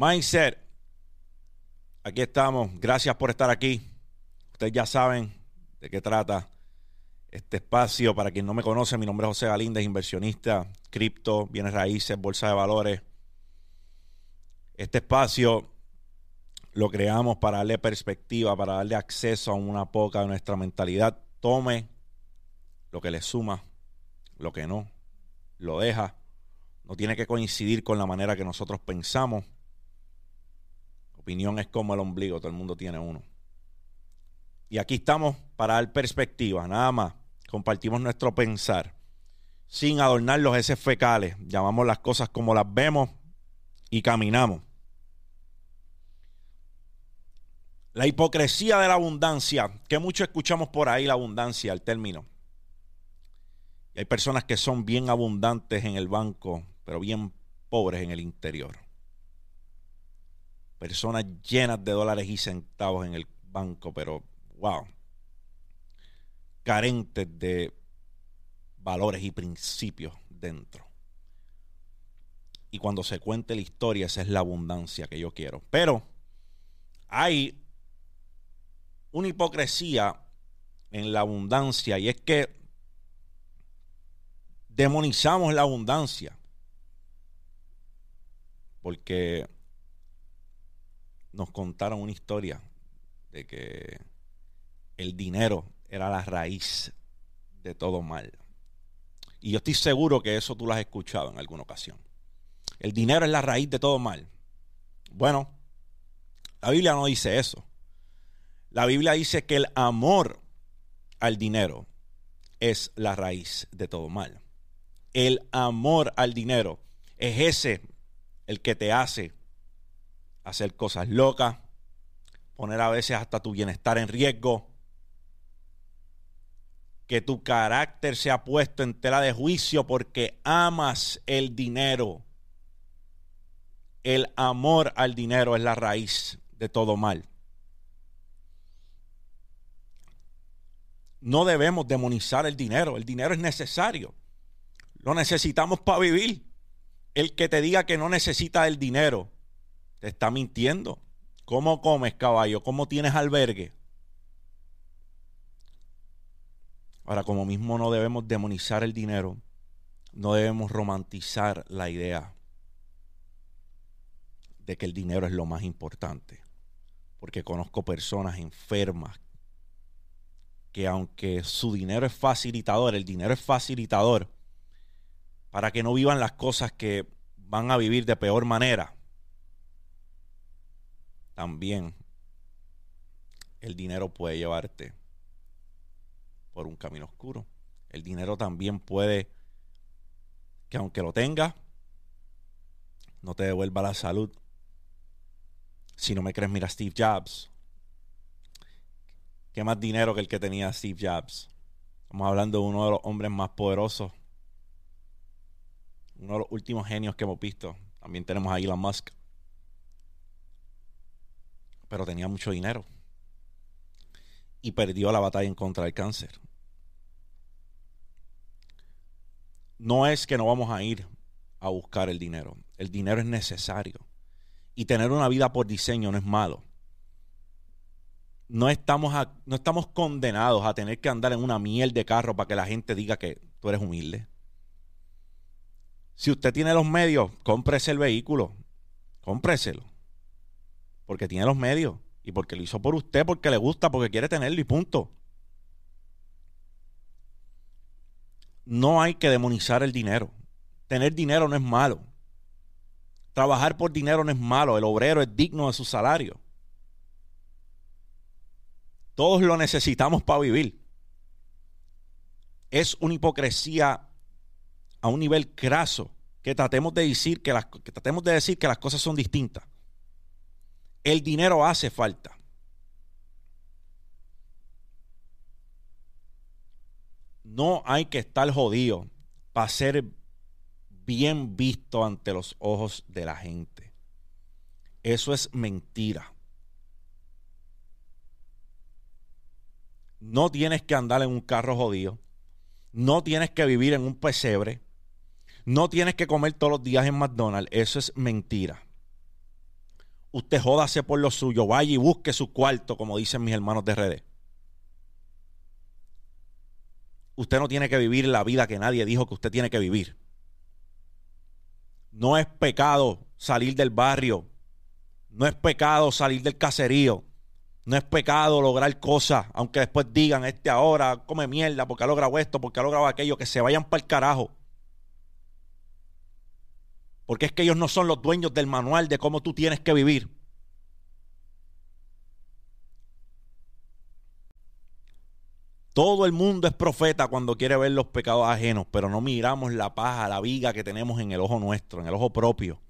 Mindset. Aquí estamos. Gracias por estar aquí. Ustedes ya saben de qué trata este espacio. Para quien no me conoce, mi nombre es José Galíndez, inversionista, cripto, bienes raíces, bolsa de valores. Este espacio lo creamos para darle perspectiva, para darle acceso a una poca de nuestra mentalidad. Tome lo que le suma, lo que no, lo deja. No tiene que coincidir con la manera que nosotros pensamos opinión es como el ombligo, todo el mundo tiene uno. Y aquí estamos para dar perspectiva, nada más. Compartimos nuestro pensar sin adornar los heces fecales. Llamamos las cosas como las vemos y caminamos. La hipocresía de la abundancia, que mucho escuchamos por ahí la abundancia, el término. Y hay personas que son bien abundantes en el banco, pero bien pobres en el interior personas llenas de dólares y centavos en el banco, pero wow, carentes de valores y principios dentro. Y cuando se cuente la historia, esa es la abundancia que yo quiero. Pero hay una hipocresía en la abundancia y es que demonizamos la abundancia. Porque nos contaron una historia de que el dinero era la raíz de todo mal. Y yo estoy seguro que eso tú lo has escuchado en alguna ocasión. El dinero es la raíz de todo mal. Bueno, la Biblia no dice eso. La Biblia dice que el amor al dinero es la raíz de todo mal. El amor al dinero es ese el que te hace hacer cosas locas, poner a veces hasta tu bienestar en riesgo, que tu carácter sea puesto en tela de juicio porque amas el dinero. El amor al dinero es la raíz de todo mal. No debemos demonizar el dinero. El dinero es necesario. Lo necesitamos para vivir. El que te diga que no necesita el dinero te está mintiendo. ¿Cómo comes, caballo? ¿Cómo tienes albergue? Ahora, como mismo no debemos demonizar el dinero, no debemos romantizar la idea de que el dinero es lo más importante. Porque conozco personas enfermas que aunque su dinero es facilitador, el dinero es facilitador para que no vivan las cosas que van a vivir de peor manera también el dinero puede llevarte por un camino oscuro. El dinero también puede que aunque lo tengas, no te devuelva la salud. Si no me crees, mira Steve Jobs. ¿Qué más dinero que el que tenía Steve Jobs? Estamos hablando de uno de los hombres más poderosos. Uno de los últimos genios que hemos visto. También tenemos a Elon Musk pero tenía mucho dinero. Y perdió la batalla en contra del cáncer. No es que no vamos a ir a buscar el dinero. El dinero es necesario. Y tener una vida por diseño no es malo. No estamos, no estamos condenados a tener que andar en una miel de carro para que la gente diga que tú eres humilde. Si usted tiene los medios, cómprese el vehículo. Cómpreselo porque tiene los medios y porque lo hizo por usted, porque le gusta, porque quiere tenerlo y punto. No hay que demonizar el dinero. Tener dinero no es malo. Trabajar por dinero no es malo. El obrero es digno de su salario. Todos lo necesitamos para vivir. Es una hipocresía a un nivel craso que tratemos de decir que, las, que tratemos de decir que las cosas son distintas. El dinero hace falta. No hay que estar jodido para ser bien visto ante los ojos de la gente. Eso es mentira. No tienes que andar en un carro jodido. No tienes que vivir en un pesebre. No tienes que comer todos los días en McDonald's. Eso es mentira. Usted jódase por lo suyo, vaya y busque su cuarto, como dicen mis hermanos de RD. Usted no tiene que vivir la vida que nadie dijo que usted tiene que vivir. No es pecado salir del barrio. No es pecado salir del caserío. No es pecado lograr cosas, aunque después digan, este ahora come mierda porque ha logrado esto, porque ha logrado aquello, que se vayan para el carajo. Porque es que ellos no son los dueños del manual de cómo tú tienes que vivir. Todo el mundo es profeta cuando quiere ver los pecados ajenos, pero no miramos la paja, la viga que tenemos en el ojo nuestro, en el ojo propio.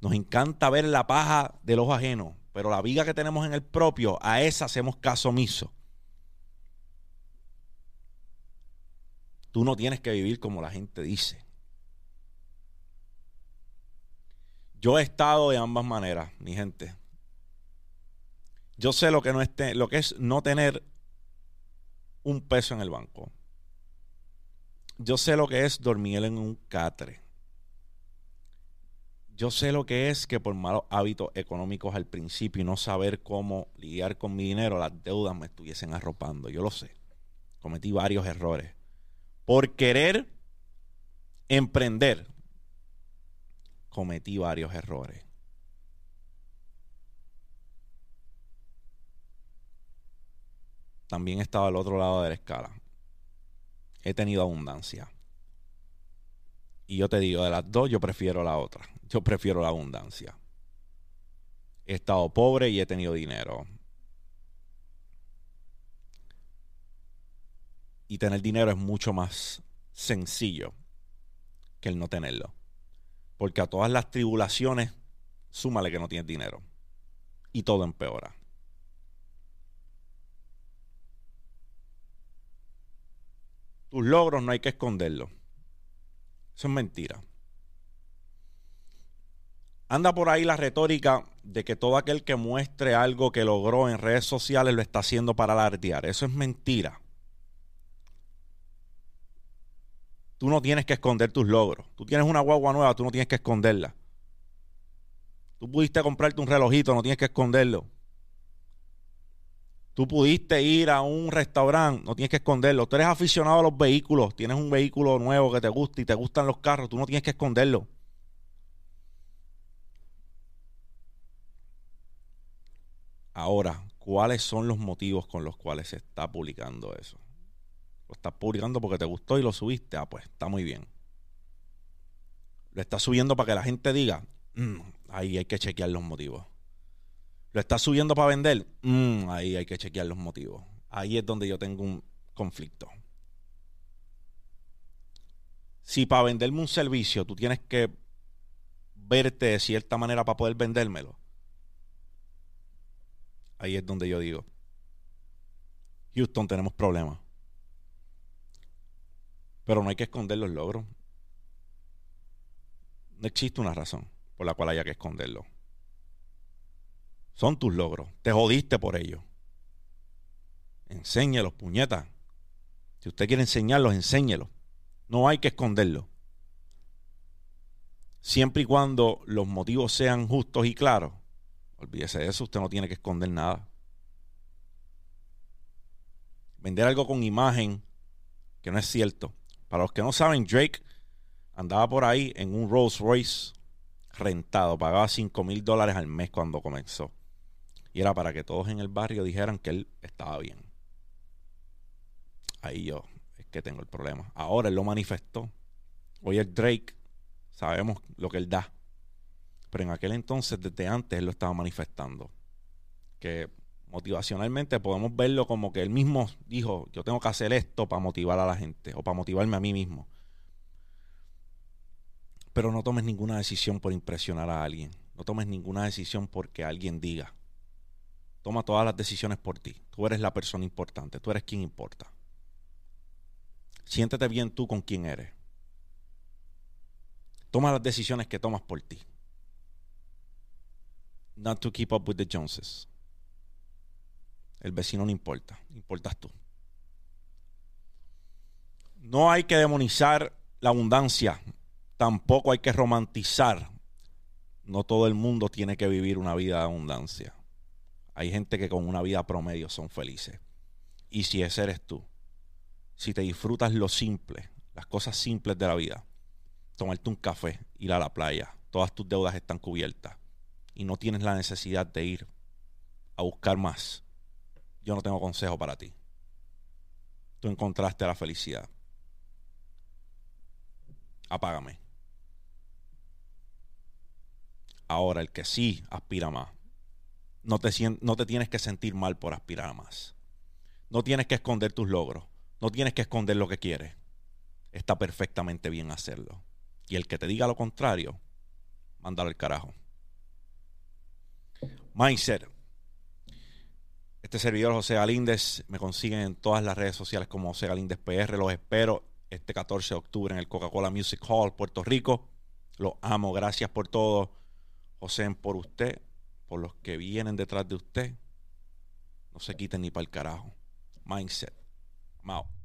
Nos encanta ver la paja del ojo ajeno, pero la viga que tenemos en el propio, a esa hacemos caso omiso. Tú no tienes que vivir como la gente dice. Yo he estado de ambas maneras, mi gente. Yo sé lo que, no esté, lo que es no tener un peso en el banco. Yo sé lo que es dormir en un catre yo sé lo que es que por malos hábitos económicos al principio y no saber cómo lidiar con mi dinero, las deudas me estuviesen arropando. Yo lo sé. Cometí varios errores. Por querer emprender, cometí varios errores. También estaba al otro lado de la escala. He tenido abundancia. Y yo te digo, de las dos, yo prefiero la otra. Yo prefiero la abundancia. He estado pobre y he tenido dinero. Y tener dinero es mucho más sencillo que el no tenerlo. Porque a todas las tribulaciones, súmale que no tienes dinero. Y todo empeora. Tus logros no hay que esconderlos. Eso es mentira. Anda por ahí la retórica de que todo aquel que muestre algo que logró en redes sociales lo está haciendo para alardear. Eso es mentira. Tú no tienes que esconder tus logros. Tú tienes una guagua nueva, tú no tienes que esconderla. Tú pudiste comprarte un relojito, no tienes que esconderlo. Tú pudiste ir a un restaurante, no tienes que esconderlo. Tú eres aficionado a los vehículos, tienes un vehículo nuevo que te gusta y te gustan los carros, tú no tienes que esconderlo. Ahora, ¿cuáles son los motivos con los cuales se está publicando eso? Lo estás publicando porque te gustó y lo subiste. Ah, pues está muy bien. Lo estás subiendo para que la gente diga, mm, ahí hay que chequear los motivos. Lo estás subiendo para vender, mm, ahí hay que chequear los motivos. Ahí es donde yo tengo un conflicto. Si para venderme un servicio tú tienes que verte de cierta manera para poder vendérmelo, ahí es donde yo digo, Houston tenemos problemas. Pero no hay que esconder los logros. No existe una razón por la cual haya que esconderlo. Son tus logros. Te jodiste por ello. Enséñelos, puñetas. Si usted quiere enseñarlos, enséñelos. No hay que esconderlo. Siempre y cuando los motivos sean justos y claros, Olvídese de eso, usted no tiene que esconder nada. Vender algo con imagen que no es cierto. Para los que no saben, Drake andaba por ahí en un Rolls Royce rentado, pagaba 5 mil dólares al mes cuando comenzó. Y era para que todos en el barrio dijeran que él estaba bien. Ahí yo es que tengo el problema. Ahora él lo manifestó. Hoy es Drake, sabemos lo que él da. Pero en aquel entonces, desde antes, él lo estaba manifestando. Que motivacionalmente podemos verlo como que él mismo dijo, yo tengo que hacer esto para motivar a la gente o para motivarme a mí mismo. Pero no tomes ninguna decisión por impresionar a alguien. No tomes ninguna decisión porque alguien diga. Toma todas las decisiones por ti. Tú eres la persona importante. Tú eres quien importa. Siéntete bien tú con quien eres. Toma las decisiones que tomas por ti not to keep up with the Joneses. El vecino no importa, importas tú. No hay que demonizar la abundancia, tampoco hay que romantizar no todo el mundo tiene que vivir una vida de abundancia. Hay gente que con una vida promedio son felices. Y si ese eres tú, si te disfrutas lo simple, las cosas simples de la vida, tomarte un café, ir a la playa, todas tus deudas están cubiertas y no tienes la necesidad de ir a buscar más, yo no tengo consejo para ti. Tú encontraste la felicidad. Apágame. Ahora, el que sí aspira más, no te, no te tienes que sentir mal por aspirar a más. No tienes que esconder tus logros. No tienes que esconder lo que quieres. Está perfectamente bien hacerlo. Y el que te diga lo contrario, mándalo al carajo. Mindset. Este servidor José Galíndez me consiguen en todas las redes sociales como José Galíndez PR. Los espero este 14 de octubre en el Coca-Cola Music Hall, Puerto Rico. Los amo. Gracias por todo. José, por usted, por los que vienen detrás de usted. No se quiten ni para el carajo. Mindset. Mao.